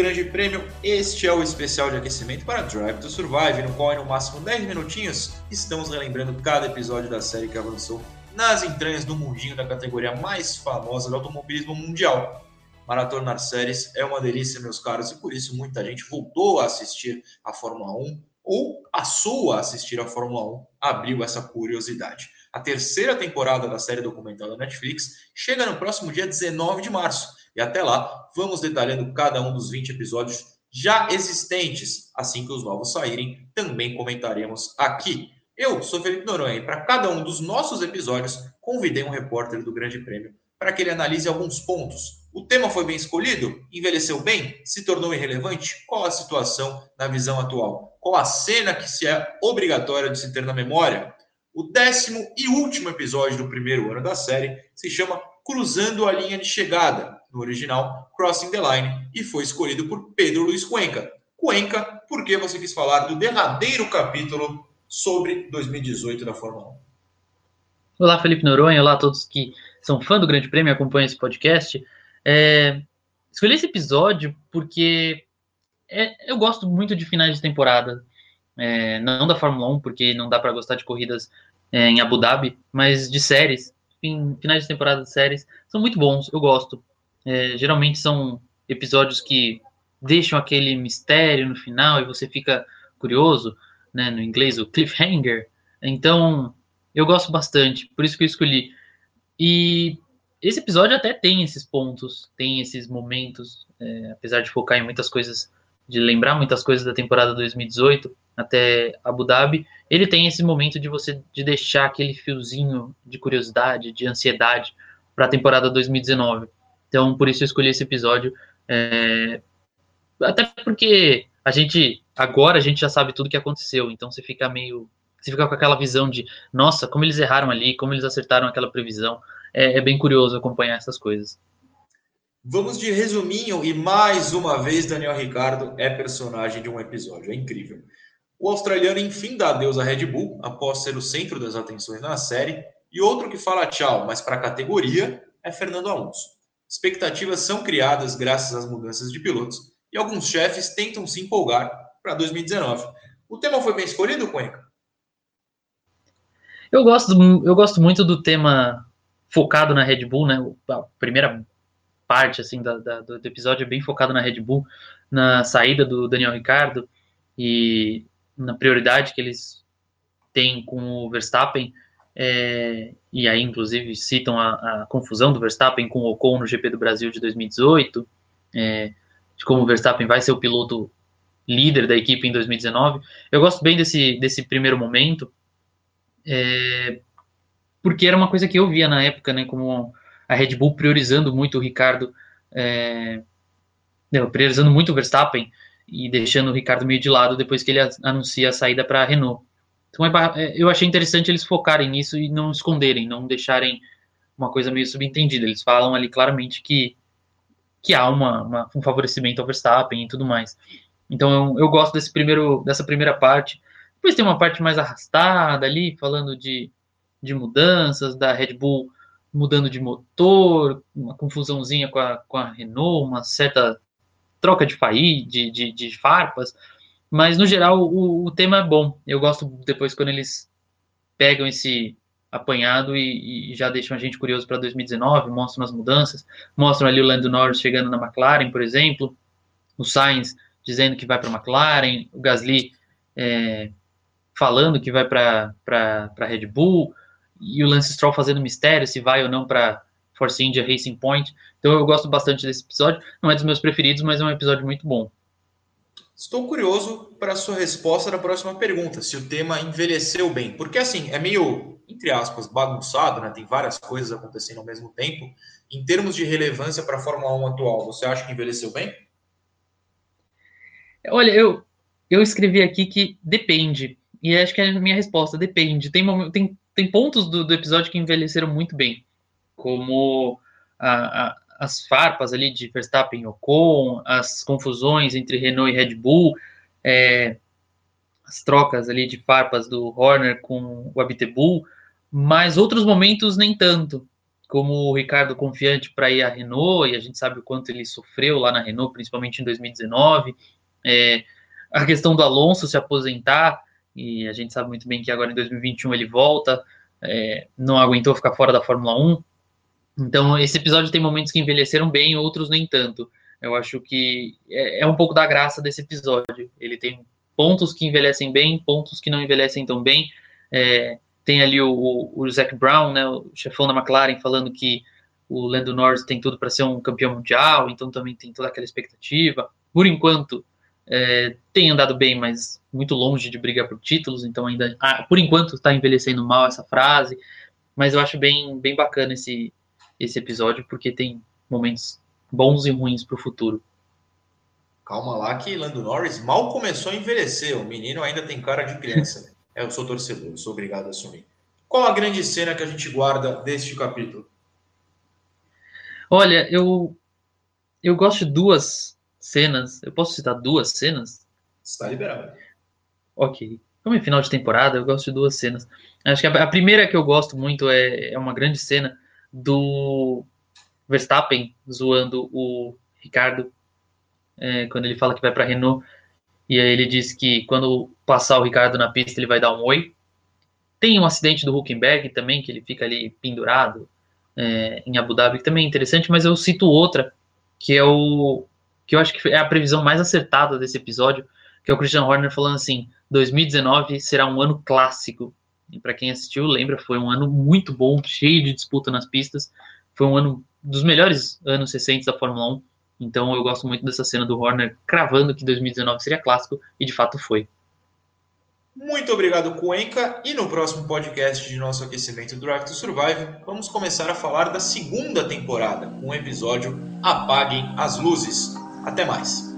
Grande Prêmio, este é o especial de aquecimento para Drive to Survive, no qual em no máximo 10 minutinhos estamos relembrando cada episódio da série que avançou nas entranhas do mundinho da categoria mais famosa do automobilismo mundial. Maratonar séries é uma delícia, meus caros, e por isso muita gente voltou a assistir a Fórmula 1 ou passou a assistir a Fórmula 1, abriu essa curiosidade. A terceira temporada da série documental da Netflix chega no próximo dia 19 de março. E até lá, vamos detalhando cada um dos 20 episódios já existentes. Assim que os novos saírem, também comentaremos aqui. Eu sou Felipe Noronha e para cada um dos nossos episódios, convidei um repórter do Grande Prêmio para que ele analise alguns pontos. O tema foi bem escolhido? Envelheceu bem? Se tornou irrelevante? Qual a situação na visão atual? Qual a cena que se é obrigatória de se ter na memória? O décimo e último episódio do primeiro ano da série se chama Cruzando a Linha de Chegada, no original Crossing the Line, e foi escolhido por Pedro Luiz Cuenca. Cuenca, por que você quis falar do derradeiro capítulo sobre 2018 da Fórmula 1? Olá, Felipe Noronha, olá a todos que são fã do Grande Prêmio e acompanham esse podcast. É, escolhi esse episódio porque é, eu gosto muito de finais de temporada é, não da Fórmula 1, porque não dá para gostar de corridas é, em Abu Dhabi, mas de séries, em finais de temporada de séries, são muito bons, eu gosto. É, geralmente são episódios que deixam aquele mistério no final e você fica curioso, né, no inglês o cliffhanger. Então, eu gosto bastante, por isso que eu escolhi. E esse episódio até tem esses pontos, tem esses momentos, é, apesar de focar em muitas coisas, de lembrar muitas coisas da temporada 2018, até Abu Dhabi, ele tem esse momento de você de deixar aquele fiozinho de curiosidade, de ansiedade para a temporada 2019. Então, por isso eu escolhi esse episódio. É... Até porque a gente agora a gente já sabe tudo que aconteceu, então você fica meio você fica com aquela visão de nossa, como eles erraram ali, como eles acertaram aquela previsão. É, é bem curioso acompanhar essas coisas. Vamos de resuminho e mais uma vez Daniel Ricardo é personagem de um episódio, é incrível. O australiano enfim dá adeus à Red Bull após ser o centro das atenções na série. E outro que fala tchau, mas para a categoria, é Fernando Alonso. Expectativas são criadas graças às mudanças de pilotos e alguns chefes tentam se empolgar para 2019. O tema foi bem escolhido, Cuenca? Eu gosto, eu gosto muito do tema focado na Red Bull, né? A primeira parte assim da, da, do episódio é bem focado na Red Bull, na saída do Daniel Ricardo e na prioridade que eles têm com o Verstappen, é, e aí inclusive citam a, a, confusão do Verstappen com o Ocon no GP do Brasil de 2018, é, de como o Verstappen vai ser o piloto líder da equipe em 2019. Eu gosto bem desse, desse primeiro momento, é, porque era uma coisa que eu via na época, né, como a Red Bull priorizando muito o Ricardo, é, priorizando muito o Verstappen, e deixando o Ricardo meio de lado depois que ele anuncia a saída para a Renault. Então é, é, eu achei interessante eles focarem nisso e não esconderem, não deixarem uma coisa meio subentendida. Eles falam ali claramente que, que há uma, uma um favorecimento ao Verstappen e tudo mais. Então eu, eu, gosto desse primeiro, dessa primeira parte. Depois tem uma parte mais arrastada ali, falando de, de mudanças, da Red Bull mudando de motor, uma confusãozinha com a, com a Renault, uma certa troca de faí, de, de, de farpas, mas no geral o, o, tema é bom. Eu gosto depois quando eles pegam esse apanhado e, e já deixam a gente curioso para 2019, mostram as mudanças, mostram ali o Lando Norris chegando na McLaren, por exemplo, o Sainz dizendo que vai para a McLaren, o Gasly é, falando que vai para a Red Bull, e o Lance Stroll fazendo mistério se vai ou não para Force India Racing Point. Então eu gosto bastante desse episódio. Não é dos meus preferidos, mas é um episódio muito bom. Estou curioso para a sua resposta da próxima pergunta, se o tema envelheceu bem. Porque, assim, é meio, entre aspas, bagunçado, né? Tem várias coisas acontecendo ao mesmo tempo. Em termos de relevância para a Fórmula 1 atual, você acha que envelheceu bem? Olha, eu, eu escrevi aqui que depende. E acho que é a minha resposta, depende. Tem, tem, tem pontos do, do episódio que envelheceram muito bem como a, a, as farpas ali de Verstappen e Ocon, as confusões entre Renault e Red Bull, é, as trocas ali de farpas do Horner com o Abiteboul, mas outros momentos nem tanto, como o Ricardo confiante para ir à Renault, e a gente sabe o quanto ele sofreu lá na Renault, principalmente em 2019. É, a questão do Alonso se aposentar, e a gente sabe muito bem que agora em 2021 ele volta, é, não aguentou ficar fora da Fórmula 1. Então, esse episódio tem momentos que envelheceram bem, outros nem tanto. Eu acho que é, é um pouco da graça desse episódio. Ele tem pontos que envelhecem bem, pontos que não envelhecem tão bem. É, tem ali o, o, o Zac Brown, né, o chefão da McLaren, falando que o Lando Norris tem tudo para ser um campeão mundial, então também tem toda aquela expectativa. Por enquanto, é, tem andado bem, mas muito longe de brigar por títulos, então ainda, ah, por enquanto, está envelhecendo mal essa frase. Mas eu acho bem, bem bacana esse, esse episódio, porque tem momentos bons e ruins para o futuro. Calma lá que Lando Norris mal começou a envelhecer, o menino ainda tem cara de criança. É, eu sou torcedor, sou obrigado a assumir. Qual a grande cena que a gente guarda deste capítulo? Olha, eu eu gosto de duas cenas. Eu posso citar duas cenas? Está liberado. Ok. Como é final de temporada, eu gosto de duas cenas. Acho que a, a primeira que eu gosto muito é, é uma grande cena do Verstappen zoando o Ricardo é, quando ele fala que vai para Renault e aí ele diz que quando passar o Ricardo na pista ele vai dar um oi. Tem um acidente do Huckenberg também, que ele fica ali pendurado é, em Abu Dhabi, que também é interessante, mas eu cito outra, que é o que eu acho que é a previsão mais acertada desse episódio, que é o Christian Horner falando assim: 2019 será um ano clássico. E para quem assistiu, lembra, foi um ano muito bom, cheio de disputa nas pistas. Foi um ano dos melhores anos recentes da Fórmula 1. Então eu gosto muito dessa cena do Horner cravando que 2019 seria clássico, e de fato foi. Muito obrigado, Cuenca. E no próximo podcast de nosso aquecimento Drive to Survive, vamos começar a falar da segunda temporada, um episódio Apaguem as Luzes. Até mais!